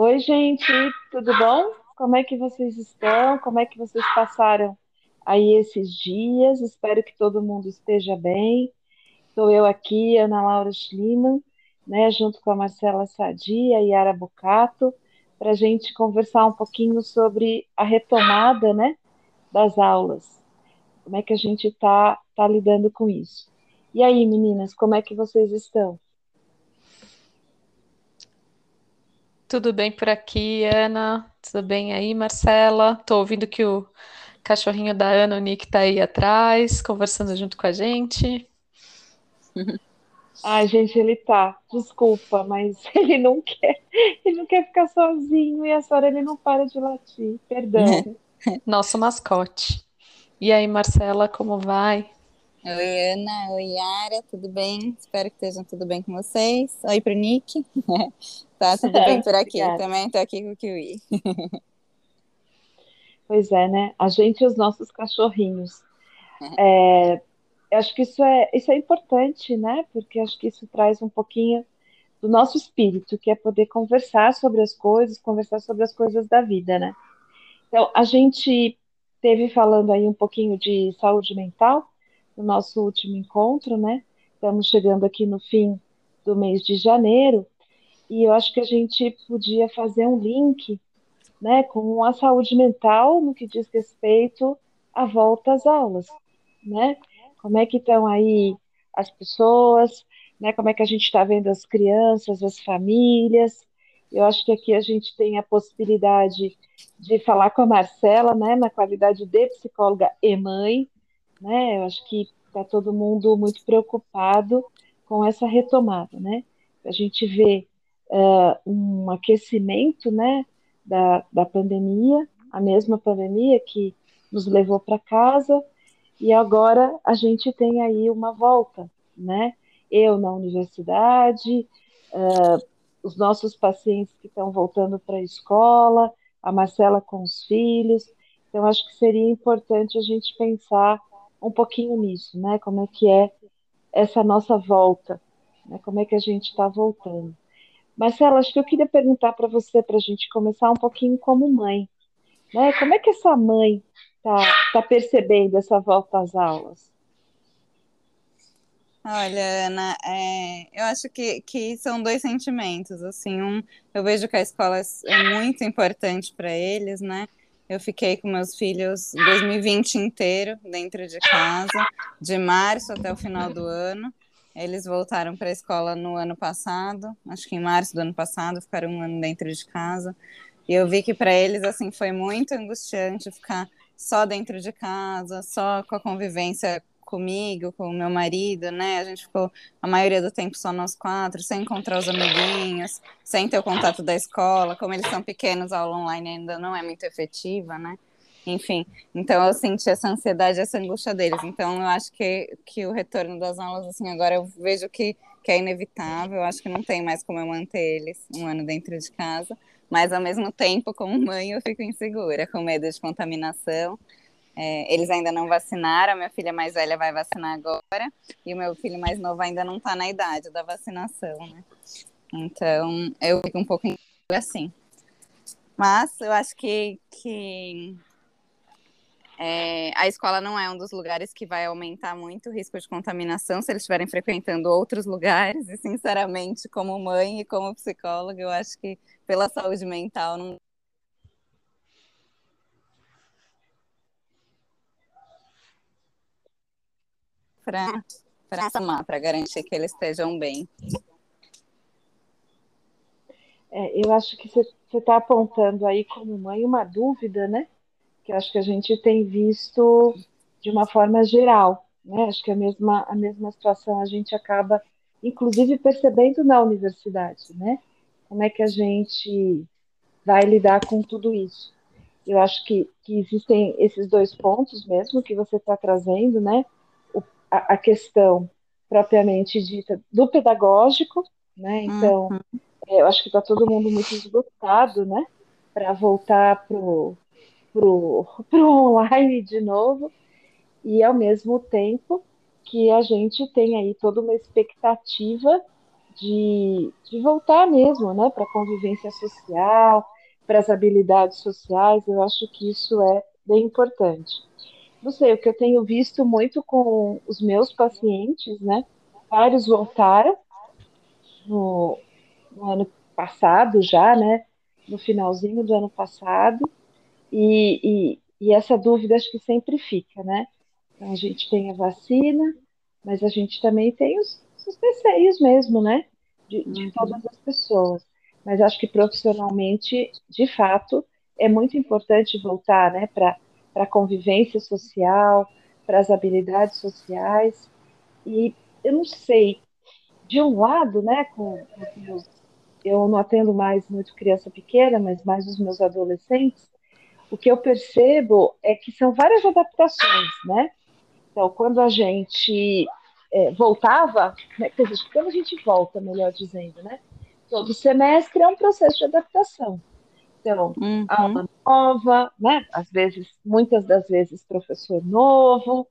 Oi, gente, tudo bom? Como é que vocês estão? Como é que vocês passaram aí esses dias? Espero que todo mundo esteja bem. Estou eu aqui, Ana Laura Schliemann, né, junto com a Marcela Sadia e Yara Bucato, para a gente conversar um pouquinho sobre a retomada, né, das aulas. Como é que a gente está tá lidando com isso? E aí, meninas, como é que vocês estão? Tudo bem por aqui, Ana? Tudo bem aí, Marcela? Tô ouvindo que o cachorrinho da Ana, o Nick, tá aí atrás, conversando junto com a gente. Ai, gente, ele tá. Desculpa, mas ele não quer. Ele não quer ficar sozinho e a senhora ele não para de latir. Perdão. Nosso mascote. E aí, Marcela, como vai? Oi, Ana. Oi, Yara. Tudo bem? Espero que estejam tudo bem com vocês. Oi pro Nick. Tá tudo bem por aqui. Obrigada. Também tô aqui com o Kiwi. Pois é, né? A gente e os nossos cachorrinhos. É, eu acho que isso é, isso é importante, né? Porque acho que isso traz um pouquinho do nosso espírito, que é poder conversar sobre as coisas, conversar sobre as coisas da vida, né? Então, a gente teve falando aí um pouquinho de saúde mental no nosso último encontro, né? Estamos chegando aqui no fim do mês de janeiro e eu acho que a gente podia fazer um link né, com a saúde mental no que diz respeito à volta às aulas, né? Como é que estão aí as pessoas, né? Como é que a gente está vendo as crianças, as famílias? Eu acho que aqui a gente tem a possibilidade de falar com a Marcela, né, na qualidade de psicóloga e mãe, né? Eu acho que está todo mundo muito preocupado com essa retomada, né? A gente vê uh, um aquecimento né, da, da pandemia, a mesma pandemia que nos levou para casa, e agora a gente tem aí uma volta, né? Eu na universidade, uh, os nossos pacientes que estão voltando para a escola, a Marcela com os filhos. Então, acho que seria importante a gente pensar um pouquinho nisso, né? Como é que é essa nossa volta, né? Como é que a gente está voltando. Marcela, acho que eu queria perguntar para você, para a gente começar um pouquinho como mãe. Né? Como é que essa mãe está tá percebendo essa volta às aulas? Olha, Ana, é, eu acho que, que são dois sentimentos. Assim, um, eu vejo que a escola é muito importante para eles, né? Eu fiquei com meus filhos 2020 inteiro dentro de casa, de março até o final do ano. Eles voltaram para a escola no ano passado, acho que em março do ano passado, ficaram um ano dentro de casa. E eu vi que para eles assim foi muito angustiante ficar só dentro de casa, só com a convivência comigo, com o meu marido, né? A gente ficou a maioria do tempo só nós quatro, sem encontrar os amiguinhos, sem ter o contato da escola. Como eles são pequenos, a aula online ainda não é muito efetiva, né? Enfim, então eu senti essa ansiedade, essa angústia deles. Então eu acho que, que o retorno das aulas, assim, agora eu vejo que, que é inevitável. Eu acho que não tem mais como eu manter eles um ano dentro de casa. Mas ao mesmo tempo, como mãe, eu fico insegura, com medo de contaminação. É, eles ainda não vacinaram, minha filha mais velha vai vacinar agora, e o meu filho mais novo ainda não está na idade da vacinação, né? Então, eu fico um pouco assim. Mas eu acho que, que é, a escola não é um dos lugares que vai aumentar muito o risco de contaminação se eles estiverem frequentando outros lugares. E, sinceramente, como mãe e como psicóloga, eu acho que pela saúde mental não. Para somar, para garantir que eles estejam bem. É, eu acho que você está apontando aí como mãe uma dúvida, né? que acho que a gente tem visto de uma forma geral, né? Acho que a mesma, a mesma situação a gente acaba, inclusive, percebendo na universidade, né? Como é que a gente vai lidar com tudo isso? Eu acho que, que existem esses dois pontos mesmo que você está trazendo, né? O, a, a, questão propriamente dita do pedagógico, né? Então, uhum. eu acho que está todo mundo muito esgotado, né? Para voltar para pro, pro online de novo, e ao mesmo tempo que a gente tem aí toda uma expectativa de, de voltar mesmo, né, para a convivência social, para as habilidades sociais, eu acho que isso é bem importante. Não sei, o que eu tenho visto muito com os meus pacientes, né, vários voltaram no, no ano passado já, né, no finalzinho do ano passado, e, e, e essa dúvida acho que sempre fica, né, então, a gente tem a vacina, mas a gente também tem os, os receios mesmo, né? De, de uhum. todas as pessoas. Mas acho que profissionalmente, de fato, é muito importante voltar né, para a convivência social, para as habilidades sociais. E eu não sei, de um lado, né, com, com eu não atendo mais muito criança pequena, mas mais os meus adolescentes, o que eu percebo é que são várias adaptações, né? Então, quando a gente é, voltava, né, quando a gente volta, melhor dizendo, né? Todo semestre é um processo de adaptação. Então, uhum. aula nova, né? Às vezes, muitas das vezes, professor novo.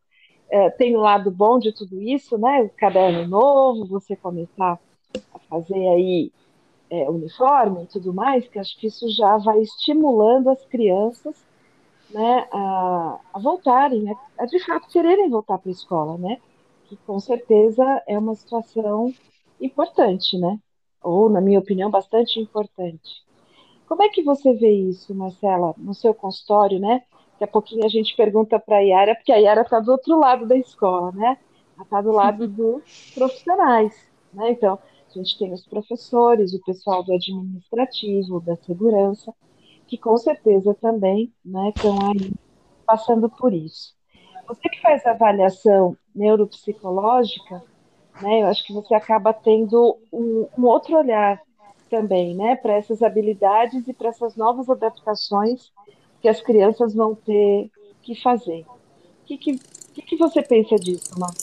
É, tem o um lado bom de tudo isso, né? O caderno novo, você começar a fazer aí é, uniforme e tudo mais, que acho que isso já vai estimulando as crianças né, a, a voltarem, né, a de fato quererem voltar para a escola, né, que com certeza é uma situação importante, né, ou, na minha opinião, bastante importante. Como é que você vê isso, Marcela, no seu consultório, né? Daqui a pouquinho a gente pergunta para a Yara, porque a Yara está do outro lado da escola, né? Ela está do lado dos profissionais, né? Então, a gente tem os professores, o pessoal do administrativo, da segurança, que com certeza também né, estão aí passando por isso. Você que faz avaliação neuropsicológica, né, eu acho que você acaba tendo um, um outro olhar também, né, para essas habilidades e para essas novas adaptações que as crianças vão ter que fazer. O que, que, que, que você pensa disso, Mar?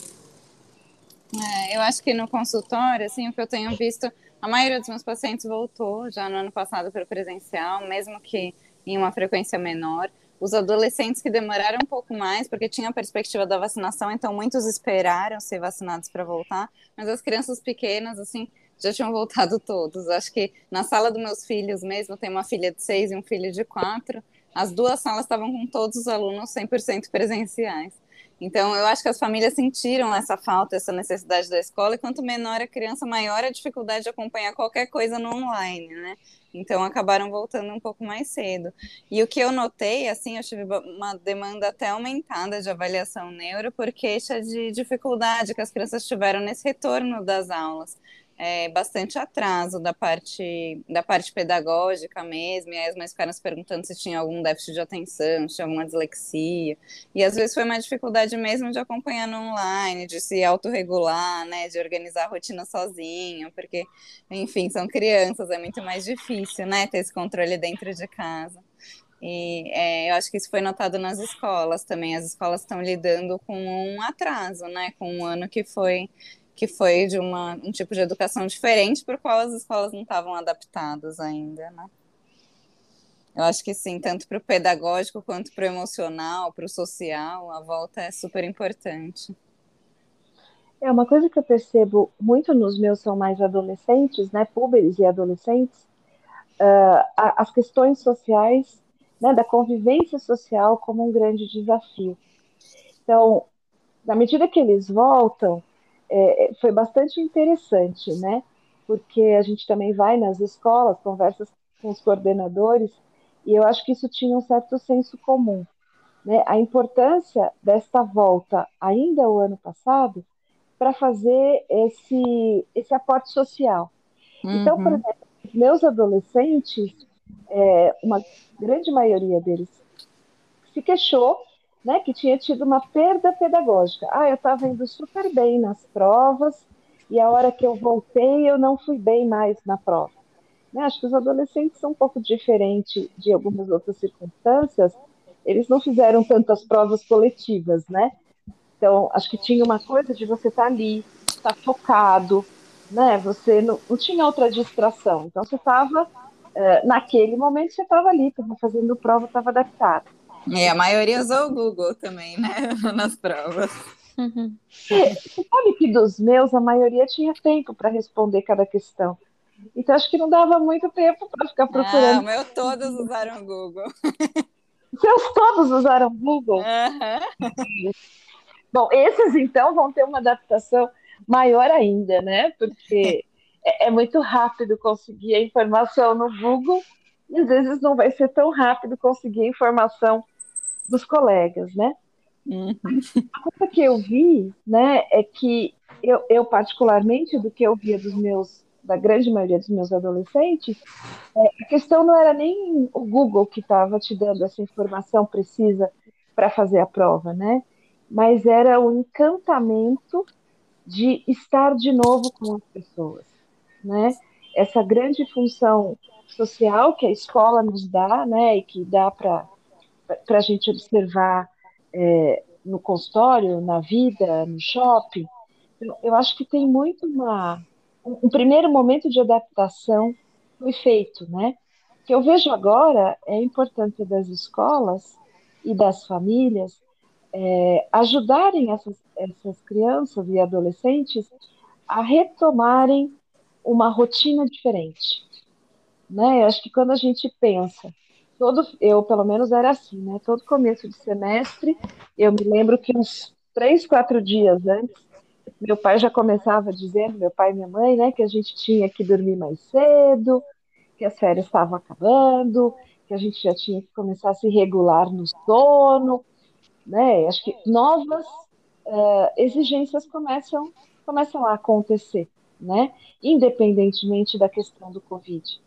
É, eu acho que no consultório, assim, o que eu tenho visto a maioria dos meus pacientes voltou já no ano passado para o presencial, mesmo que em uma frequência menor. Os adolescentes que demoraram um pouco mais, porque tinha a perspectiva da vacinação, então muitos esperaram ser vacinados para voltar, mas as crianças pequenas, assim, já tinham voltado todos. Acho que na sala dos meus filhos mesmo, tem uma filha de seis e um filho de quatro, as duas salas estavam com todos os alunos 100% presenciais. Então, eu acho que as famílias sentiram essa falta, essa necessidade da escola, e quanto menor a criança, maior a dificuldade de acompanhar qualquer coisa no online, né? Então, acabaram voltando um pouco mais cedo. E o que eu notei, assim, eu tive uma demanda até aumentada de avaliação neuro por queixa de dificuldade que as crianças tiveram nesse retorno das aulas é, bastante atraso da parte da parte pedagógica mesmo, e aí as mães ficaram se perguntando se tinha algum déficit de atenção, se tinha alguma dislexia, e às vezes foi uma dificuldade mesmo de acompanhar no online, de se autorregular, né, de organizar a rotina sozinho, porque, enfim, são crianças, é muito mais difícil, né, ter esse controle dentro de casa. E é, eu acho que isso foi notado nas escolas também. As escolas estão lidando com um atraso, né? Com um ano que foi que foi de uma, um tipo de educação diferente para o qual as escolas não estavam adaptadas ainda, né? Eu acho que sim, tanto para o pedagógico quanto para o emocional, para o social, a volta é super importante. É uma coisa que eu percebo muito nos meus são mais adolescentes, né, púberes e adolescentes, uh, as questões sociais, né, da convivência social como um grande desafio. Então, na medida que eles voltam, é, foi bastante interessante, né? Porque a gente também vai nas escolas, conversa com os coordenadores, e eu acho que isso tinha um certo senso comum. Né? A importância desta volta, ainda o ano passado, para fazer esse, esse aporte social. Uhum. Então, por uhum. exemplo, meus adolescentes, é, uma grande maioria deles se queixou né, que tinha tido uma perda pedagógica. Ah, eu estava indo super bem nas provas e a hora que eu voltei eu não fui bem mais na prova. Né, acho que os adolescentes são um pouco diferentes de algumas outras circunstâncias. Eles não fizeram tantas provas coletivas, né? Então, acho que tinha uma coisa de você estar tá ali, estar tá focado, né? Você não, não tinha outra distração. Então, você estava, uh, naquele momento, você estava ali, estava fazendo prova, estava adaptado. E a maioria usou o Google também, né? Nas provas. Uhum. É, você sabe que dos meus, a maioria tinha tempo para responder cada questão. Então, acho que não dava muito tempo para ficar procurando. Ah, o meu todos usaram o Google. Seus todos usaram o Google? Uhum. Bom, esses então vão ter uma adaptação maior ainda, né? Porque é, é muito rápido conseguir a informação no Google e às vezes não vai ser tão rápido conseguir a informação dos colegas, né? Uhum. A coisa que eu vi, né, é que eu, eu, particularmente do que eu via dos meus, da grande maioria dos meus adolescentes, é, a questão não era nem o Google que estava te dando essa informação precisa para fazer a prova, né? Mas era o encantamento de estar de novo com as pessoas, né? Essa grande função social que a escola nos dá, né, e que dá para a gente observar é, no consultório, na vida, no shopping. Eu acho que tem muito uma um, primeiro momento de adaptação foi feito, né? Que eu vejo agora é a importância das escolas e das famílias é, ajudarem essas, essas crianças e adolescentes a retomarem uma rotina diferente. Né? Eu acho que quando a gente pensa, todo, eu pelo menos era assim, né? Todo começo de semestre, eu me lembro que uns três, quatro dias antes, meu pai já começava dizendo, meu pai e minha mãe, né, que a gente tinha que dormir mais cedo, que as férias estavam acabando, que a gente já tinha que começar a se regular no sono, né? Acho que novas uh, exigências começam, começam a acontecer, né? Independentemente da questão do Covid.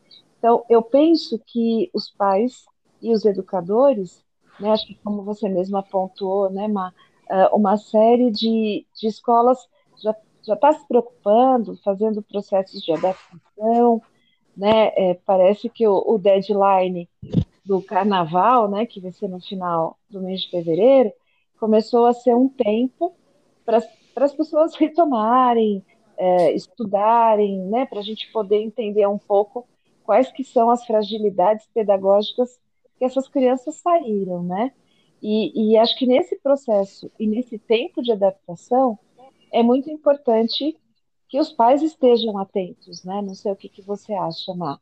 Então, eu penso que os pais e os educadores, né, acho que como você mesma apontou, né, uma, uh, uma série de, de escolas já já está se preocupando, fazendo processos de adaptação, né? É, parece que o, o deadline do carnaval, né, que vai ser no final do mês de fevereiro, começou a ser um tempo para as pessoas retomarem, é, estudarem, né, para a gente poder entender um pouco quais que são as fragilidades pedagógicas que essas crianças saíram, né? E, e acho que nesse processo e nesse tempo de adaptação é muito importante que os pais estejam atentos, né? Não sei o que, que você acha, Má.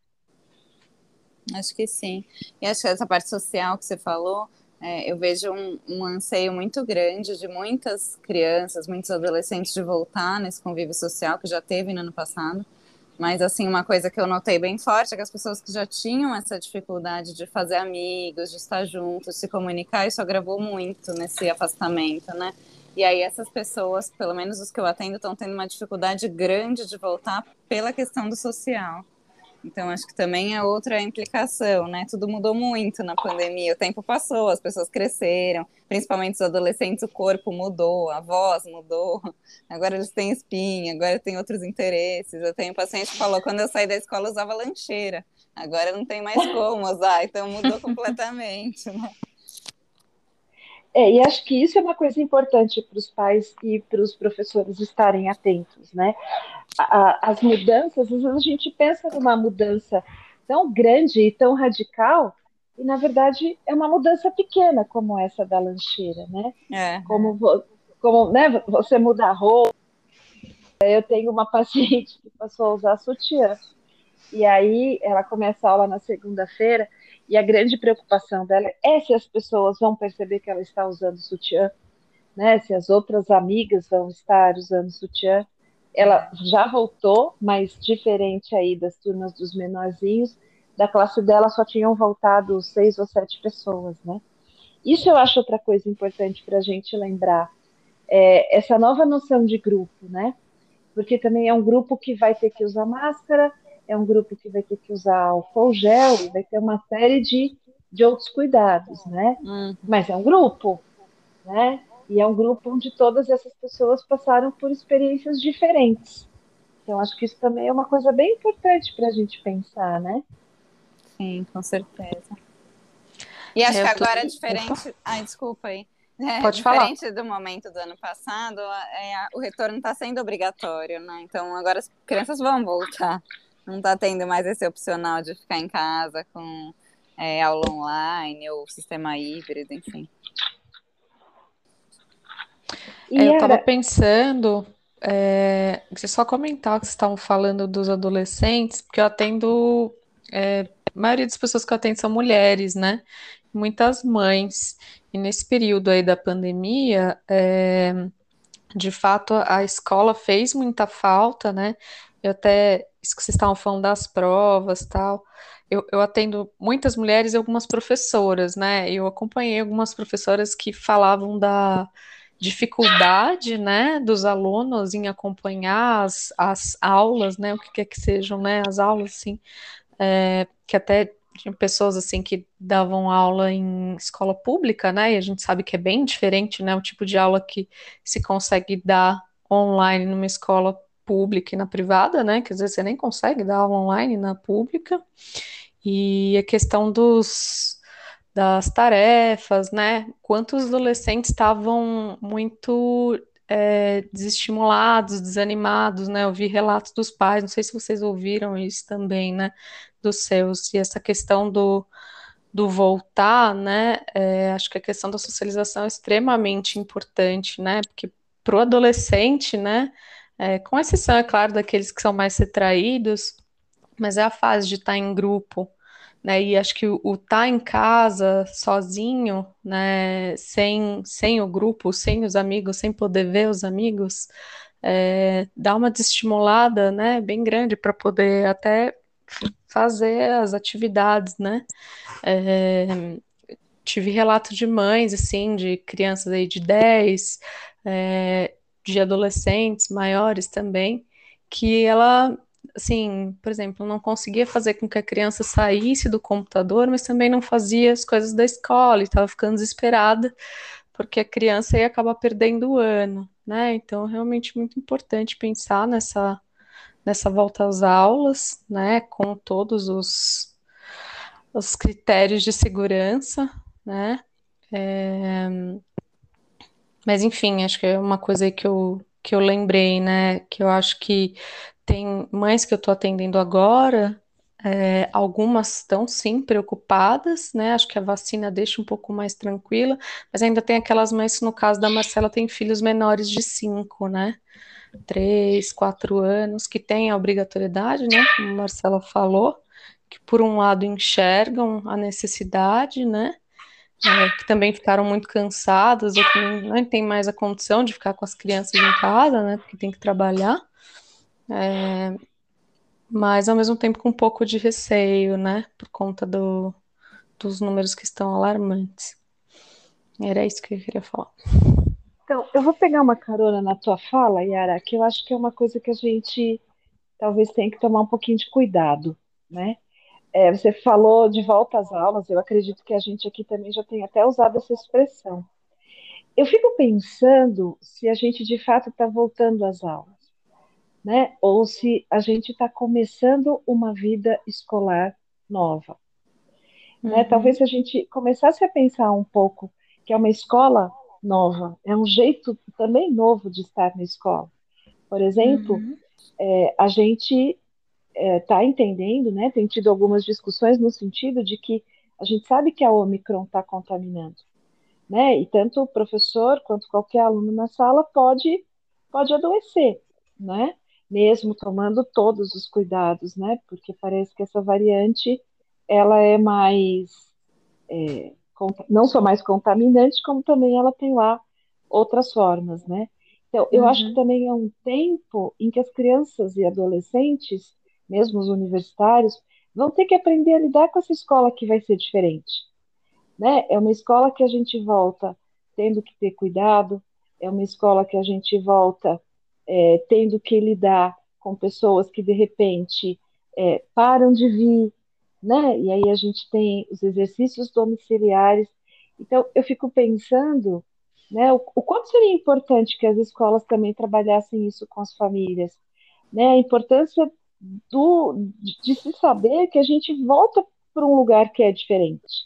Acho que sim. E acho que essa parte social que você falou, é, eu vejo um, um, anseio muito grande de muitas crianças, muitos adolescentes de voltar nesse convívio social que já teve no ano passado. Mas, assim, uma coisa que eu notei bem forte é que as pessoas que já tinham essa dificuldade de fazer amigos, de estar juntos, se comunicar, isso agravou muito nesse afastamento, né? E aí essas pessoas, pelo menos os que eu atendo, estão tendo uma dificuldade grande de voltar pela questão do social. Então, acho que também é outra implicação, né? Tudo mudou muito na pandemia, o tempo passou, as pessoas cresceram, principalmente os adolescentes, o corpo mudou, a voz mudou, agora eles têm espinha, agora têm outros interesses. Eu tenho um paciente que falou: quando eu saí da escola, eu usava lancheira, agora não tem mais como usar, então mudou completamente, né? É, e acho que isso é uma coisa importante para os pais e para os professores estarem atentos, né? A, as mudanças, às vezes a gente pensa numa mudança tão grande e tão radical, e na verdade é uma mudança pequena, como essa da lancheira, né? É. Como, como né, você muda a roupa. Eu tenho uma paciente que passou a usar sutiã, e aí ela começa a aula na segunda-feira, e a grande preocupação dela é se as pessoas vão perceber que ela está usando sutiã, né? Se as outras amigas vão estar usando sutiã. Ela já voltou, mas diferente aí das turmas dos menorzinhos, da classe dela só tinham voltado seis ou sete pessoas, né? Isso eu acho outra coisa importante para a gente lembrar. É essa nova noção de grupo, né? Porque também é um grupo que vai ter que usar máscara, é um grupo que vai ter que usar álcool gel e vai ter uma série de, de outros cuidados, né? Uhum. Mas é um grupo, né? E é um grupo onde todas essas pessoas passaram por experiências diferentes. Então, acho que isso também é uma coisa bem importante para a gente pensar, né? Sim, com certeza. E acho Eu que agora tô... é diferente. Ai, desculpa aí. É, Pode diferente falar. do momento do ano passado, é, o retorno está sendo obrigatório, né? Então agora as crianças vão voltar não está tendo mais esse opcional de ficar em casa com é, aula online ou sistema híbrido, enfim. É, eu estava pensando, é, você só comentar que vocês estavam falando dos adolescentes, porque eu atendo, é, a maioria das pessoas que eu atendo são mulheres, né? Muitas mães. E nesse período aí da pandemia, é, de fato, a escola fez muita falta, né? Eu até, isso que vocês estavam falando das provas tal, eu, eu atendo muitas mulheres e algumas professoras, né? Eu acompanhei algumas professoras que falavam da dificuldade, né, dos alunos em acompanhar as, as aulas, né, o que quer que sejam, né, as aulas, assim, é, que até tinha pessoas, assim, que davam aula em escola pública, né, e a gente sabe que é bem diferente, né, o tipo de aula que se consegue dar online numa escola pública e na privada, né, que às vezes você nem consegue dar aula online na pública, e a questão dos das tarefas, né? Quantos adolescentes estavam muito é, desestimulados, desanimados, né? Eu vi relatos dos pais, não sei se vocês ouviram isso também, né? Dos seus, e essa questão do, do voltar, né? É, acho que a questão da socialização é extremamente importante, né? Porque para o adolescente, né? É, com exceção, é claro, daqueles que são mais retraídos, mas é a fase de estar em grupo, né? E acho que o estar tá em casa sozinho, né, sem, sem o grupo, sem os amigos, sem poder ver os amigos, é, dá uma desestimulada, né, bem grande para poder até fazer as atividades, né? É, tive relato de mães, assim, de crianças aí de 10, é, de adolescentes maiores também, que ela assim, por exemplo, não conseguia fazer com que a criança saísse do computador, mas também não fazia as coisas da escola e estava ficando desesperada porque a criança ia acabar perdendo o ano, né? Então, realmente muito importante pensar nessa nessa volta às aulas, né, com todos os os critérios de segurança, né? É... Mas enfim, acho que é uma coisa que eu que eu lembrei, né? Que eu acho que tem mães que eu estou atendendo agora, é, algumas estão sim preocupadas, né? Acho que a vacina deixa um pouco mais tranquila, mas ainda tem aquelas mães no caso da Marcela, tem filhos menores de 5, né? 3, 4 anos, que têm a obrigatoriedade, né? Como a Marcela falou, que por um lado enxergam a necessidade, né? É, que também ficaram muito cansadas ou que não, não tem mais a condição de ficar com as crianças em casa, né? Porque tem que trabalhar. É, mas ao mesmo tempo com um pouco de receio, né? Por conta do, dos números que estão alarmantes. Era isso que eu queria falar. Então, eu vou pegar uma carona na tua fala, Yara, que eu acho que é uma coisa que a gente talvez tenha que tomar um pouquinho de cuidado, né? É, você falou de volta às aulas, eu acredito que a gente aqui também já tem até usado essa expressão. Eu fico pensando se a gente de fato está voltando às aulas né? Ou se a gente está começando uma vida escolar nova. Né? Uhum. Né? Talvez a gente começasse a pensar um pouco que é uma escola nova, é um jeito também novo de estar na escola. Por exemplo, uhum. é, a gente está é, entendendo, né? Tem tido algumas discussões no sentido de que a gente sabe que a Omicron está contaminando, né? E tanto o professor quanto qualquer aluno na sala pode pode adoecer, né? mesmo tomando todos os cuidados, né? Porque parece que essa variante ela é mais é, não só mais contaminante, como também ela tem lá outras formas, né? Então, eu uhum. acho que também é um tempo em que as crianças e adolescentes, mesmo os universitários, vão ter que aprender a lidar com essa escola que vai ser diferente, né? É uma escola que a gente volta tendo que ter cuidado, é uma escola que a gente volta é, tendo que lidar com pessoas que de repente é, param de vir, né? E aí a gente tem os exercícios domiciliares. Então eu fico pensando, né? O, o quanto seria importante que as escolas também trabalhassem isso com as famílias, né? A importância do, de, se saber que a gente volta para um lugar que é diferente.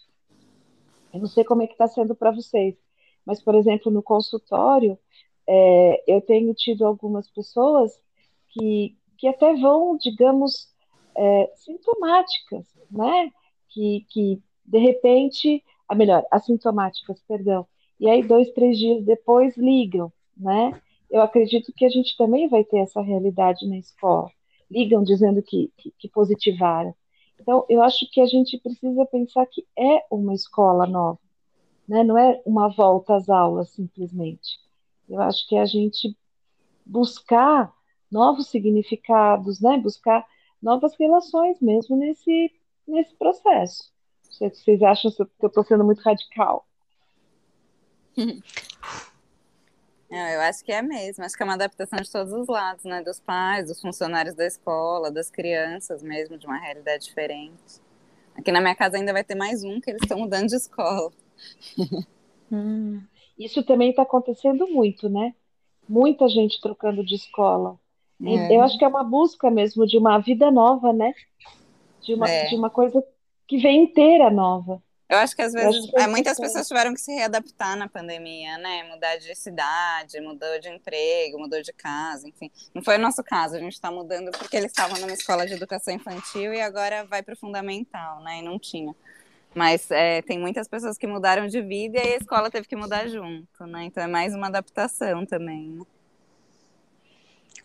Eu não sei como é que está sendo para vocês, mas por exemplo no consultório é, eu tenho tido algumas pessoas que, que até vão, digamos, é, sintomáticas, né? Que, que de repente, a melhor, assintomáticas, perdão, e aí dois, três dias depois ligam, né? Eu acredito que a gente também vai ter essa realidade na escola. Ligam dizendo que, que, que positivaram. Então, eu acho que a gente precisa pensar que é uma escola nova, né? não é uma volta às aulas simplesmente. Eu acho que é a gente buscar novos significados, né? buscar novas relações mesmo nesse, nesse processo. Vocês acham que eu estou sendo muito radical? Não, eu acho que é mesmo. Acho que é uma adaptação de todos os lados, né? Dos pais, dos funcionários da escola, das crianças mesmo, de uma realidade diferente. Aqui na minha casa ainda vai ter mais um que eles estão mudando de escola. Hum. Isso também está acontecendo muito, né? Muita gente trocando de escola. É. Eu acho que é uma busca mesmo de uma vida nova, né? De uma, é. de uma coisa que vem inteira nova. Eu acho que às vezes que é muitas pessoas tiveram que se readaptar na pandemia, né? Mudar de cidade, mudou de emprego, mudou de casa, enfim. Não foi o nosso caso, a gente está mudando porque eles estavam numa escola de educação infantil e agora vai para o fundamental, né? E não tinha. Mas é, tem muitas pessoas que mudaram de vida e a escola teve que mudar junto, né? Então é mais uma adaptação também. Né?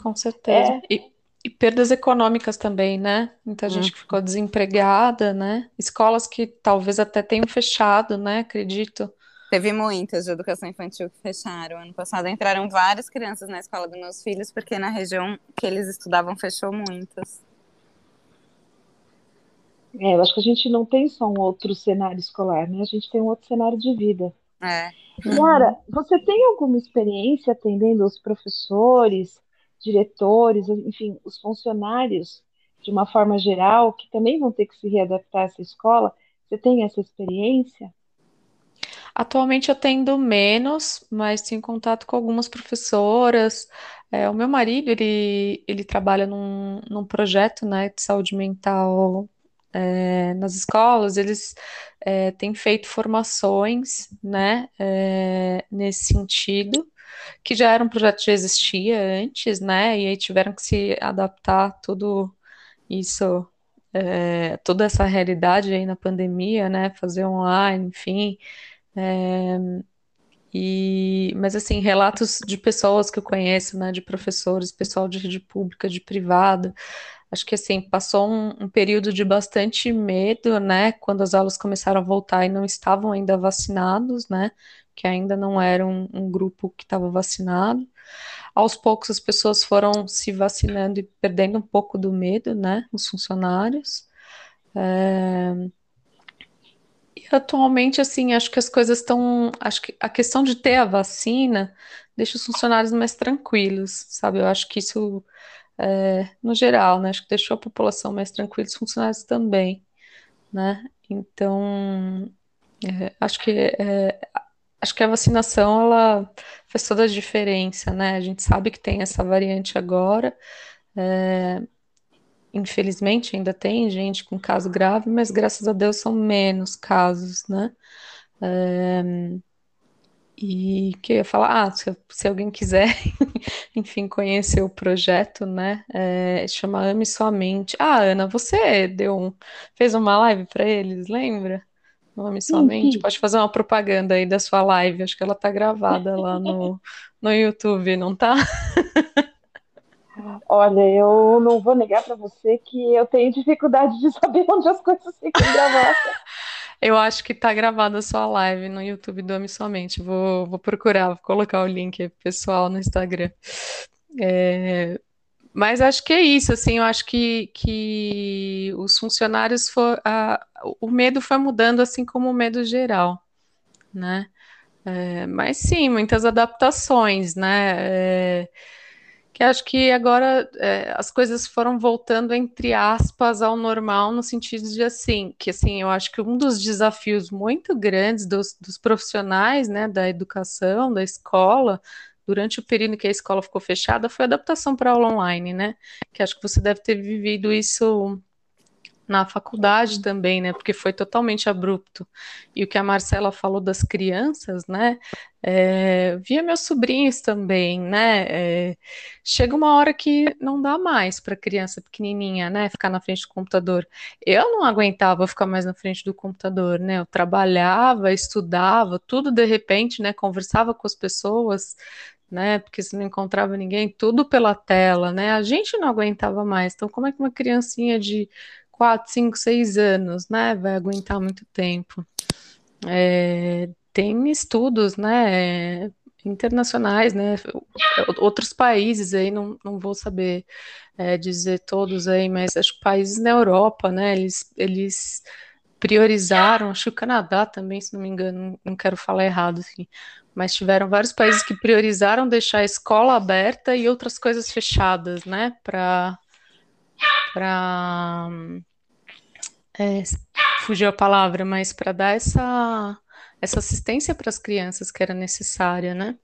Com certeza. É. E, e, perdas econômicas também, né? Muita gente que ficou desempregada, né? Escolas que talvez até tenham fechado, né? Acredito. Teve muitas de educação infantil que fecharam. Ano passado entraram várias crianças na escola dos meus filhos, porque na região que eles estudavam fechou muitas. É, eu acho que a gente não tem só um outro cenário escolar, né? A gente tem um outro cenário de vida. É. Yara, você tem alguma experiência atendendo os professores, diretores, enfim, os funcionários de uma forma geral, que também vão ter que se readaptar a essa escola? Você tem essa experiência? Atualmente eu tendo menos, mas tenho contato com algumas professoras. É, o meu marido, ele, ele trabalha num, num projeto né, de saúde mental é, nas escolas, eles é, têm feito formações, né, é, nesse sentido, que já era um projeto que já existia antes, né, e aí tiveram que se adaptar tudo isso, é, toda essa realidade aí na pandemia, né, fazer online, enfim, é, e, mas assim, relatos de pessoas que eu conheço, né, de professores, pessoal de rede pública, de privada, acho que assim, passou um, um, período de bastante medo, né, quando as aulas começaram a voltar e não estavam ainda vacinados, né, que ainda não era um, um grupo que estava vacinado. Aos poucos as pessoas foram se vacinando e perdendo um pouco do medo, né, os funcionários. É... E atualmente, assim, acho que as coisas estão. Acho que a questão de ter a vacina deixa os funcionários mais tranquilos, sabe? Eu acho que isso é, no geral, né? Acho que deixou a população mais tranquila, os funcionários também, né? Então, é, acho que é, acho que a vacinação ela faz toda a diferença, né? A gente sabe que tem essa variante agora. É, infelizmente ainda tem gente com caso grave, mas graças a Deus são menos casos, né? É, e que eu ia falar, ah, se, se alguém quiser, enfim, conhecer o projeto, né? É, chama Ame Sua Mente. Ah, Ana, você deu um, fez uma live para eles, lembra? Ame Sua sim, Mente. Sim. Pode fazer uma propaganda aí da sua live. Acho que ela tá gravada lá no, no YouTube, não tá? Olha, eu não vou negar para você que eu tenho dificuldade de saber onde as coisas ficam gravadas. Eu acho que tá gravada a sua live no YouTube do Ame Somente. Vou, vou procurar, vou colocar o link pessoal no Instagram. É, mas acho que é isso, assim, eu acho que, que os funcionários o medo foi mudando assim como o medo geral, né? É, mas sim, muitas adaptações, né? É, que acho que agora é, as coisas foram voltando entre aspas ao normal no sentido de assim que assim eu acho que um dos desafios muito grandes dos, dos profissionais né da educação da escola durante o período que a escola ficou fechada foi a adaptação para aula online né que acho que você deve ter vivido isso na faculdade também, né? Porque foi totalmente abrupto. E o que a Marcela falou das crianças, né? É, via meus sobrinhos também, né? É, chega uma hora que não dá mais para criança pequenininha, né? Ficar na frente do computador. Eu não aguentava ficar mais na frente do computador, né? Eu trabalhava, estudava, tudo de repente, né? Conversava com as pessoas, né? Porque se não encontrava ninguém, tudo pela tela, né? A gente não aguentava mais. Então, como é que uma criancinha de 4, 5, 6 anos, né? Vai aguentar muito tempo. É, tem estudos, né? Internacionais, né? Outros países aí, não, não vou saber é, dizer todos aí, mas acho que países na Europa, né? Eles, eles priorizaram, acho que o Canadá também, se não me engano, não quero falar errado, assim, mas tiveram vários países que priorizaram deixar a escola aberta e outras coisas fechadas, né? Para para é, fugiu a palavra, mas para dar essa essa assistência para as crianças que era necessária, né?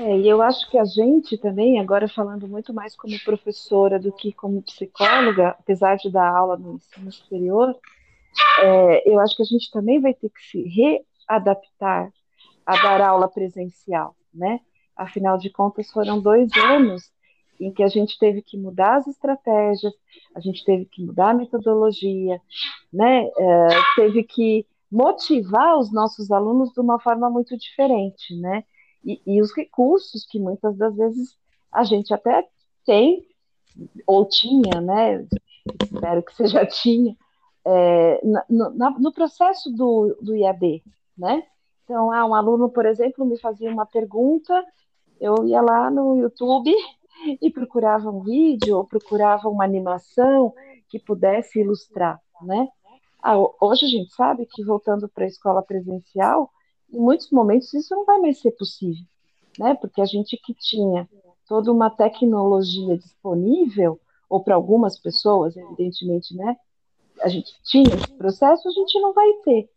É, e eu acho que a gente também, agora falando muito mais como professora do que como psicóloga, apesar de dar aula no ensino superior, é, eu acho que a gente também vai ter que se readaptar a dar aula presencial, né? Afinal de contas, foram dois anos em que a gente teve que mudar as estratégias, a gente teve que mudar a metodologia, né? É, teve que motivar os nossos alunos de uma forma muito diferente, né? E, e, os recursos que muitas das vezes a gente até tem ou tinha, né? Espero que você já tinha é, no, no, processo do, do IAD, né? Então, ah, um aluno, por exemplo, me fazia uma pergunta, eu ia lá no YouTube e procurava um vídeo ou procurava uma animação que pudesse ilustrar, né? Ah, hoje a gente sabe que voltando para a escola presencial, em muitos momentos isso não vai mais ser possível, né? Porque a gente que tinha toda uma tecnologia disponível, ou para algumas pessoas, evidentemente, né? A gente tinha esse processo, a gente não vai ter.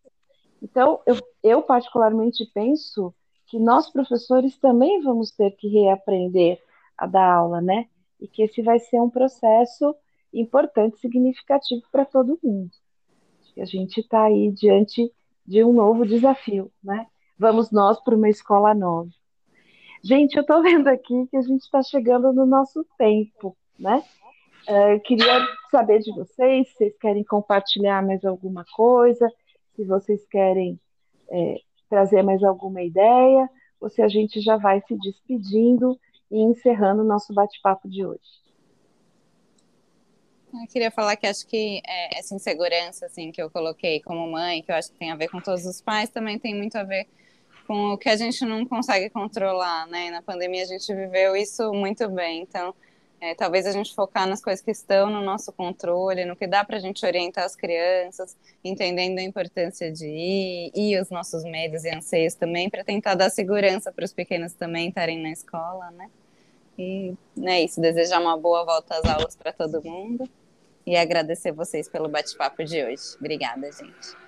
Então, eu, eu particularmente penso que nós, professores, também vamos ter que reaprender a dar aula, né? E que esse vai ser um processo importante, significativo para todo mundo. A gente está aí diante de um novo desafio, né? Vamos nós para uma escola nova. Gente, eu estou vendo aqui que a gente está chegando no nosso tempo, né? Uh, queria saber de vocês, se vocês querem compartilhar mais alguma coisa, se vocês querem é, trazer mais alguma ideia, ou se a gente já vai se despedindo e encerrando o nosso bate-papo de hoje. Eu queria falar que acho que é, essa insegurança assim que eu coloquei como mãe, que eu acho que tem a ver com todos os pais, também tem muito a ver com o que a gente não consegue controlar, né? Na pandemia a gente viveu isso muito bem, então é, talvez a gente focar nas coisas que estão no nosso controle, no que dá para a gente orientar as crianças, entendendo a importância de ir, e os nossos medos e anseios também, para tentar dar segurança para os pequenos também estarem na escola, né? E é isso, desejar uma boa volta às aulas para todo mundo e agradecer vocês pelo bate-papo de hoje. Obrigada, gente.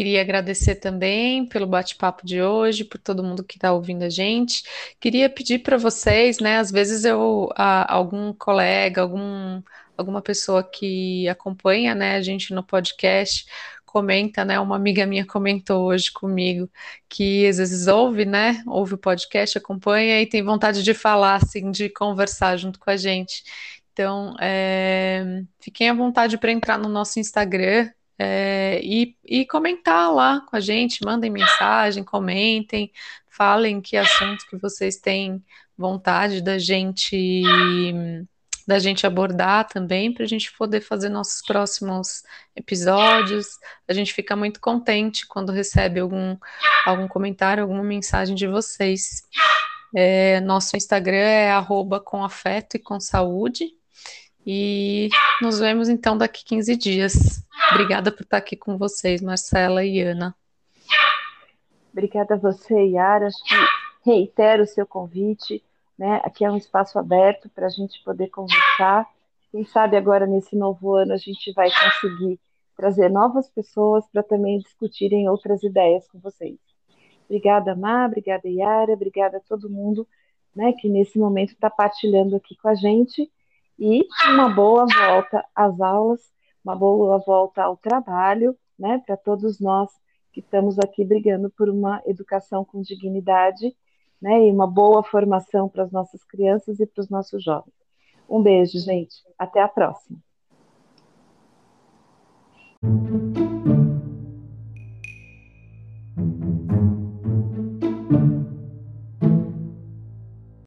Queria agradecer também pelo bate-papo de hoje, por todo mundo que está ouvindo a gente. Queria pedir para vocês, né? Às vezes eu, a, algum colega, algum, alguma pessoa que acompanha, né, a gente no podcast comenta, né? Uma amiga minha comentou hoje comigo que às vezes ouve, né? Ouve o podcast, acompanha e tem vontade de falar, assim, de conversar junto com a gente. Então, é, fiquem à vontade para entrar no nosso Instagram, é, e, e comentar lá com a gente, mandem mensagem, comentem, falem que assuntos que vocês têm vontade da gente da gente abordar também para a gente poder fazer nossos próximos episódios. A gente fica muito contente quando recebe algum, algum comentário, alguma mensagem de vocês. É, nosso Instagram é arroba com afeto e com saúde. E nos vemos então daqui 15 dias. Obrigada por estar aqui com vocês, Marcela e Ana. Obrigada a você, Yara. Acho que reitero o seu convite. Né? Aqui é um espaço aberto para a gente poder conversar. Quem sabe agora, nesse novo ano, a gente vai conseguir trazer novas pessoas para também discutirem outras ideias com vocês. Obrigada, Má, obrigada, Yara, obrigada a todo mundo né, que nesse momento está partilhando aqui com a gente. E uma boa volta às aulas, uma boa volta ao trabalho, né, para todos nós que estamos aqui brigando por uma educação com dignidade, né, e uma boa formação para as nossas crianças e para os nossos jovens. Um beijo, gente. Até a próxima.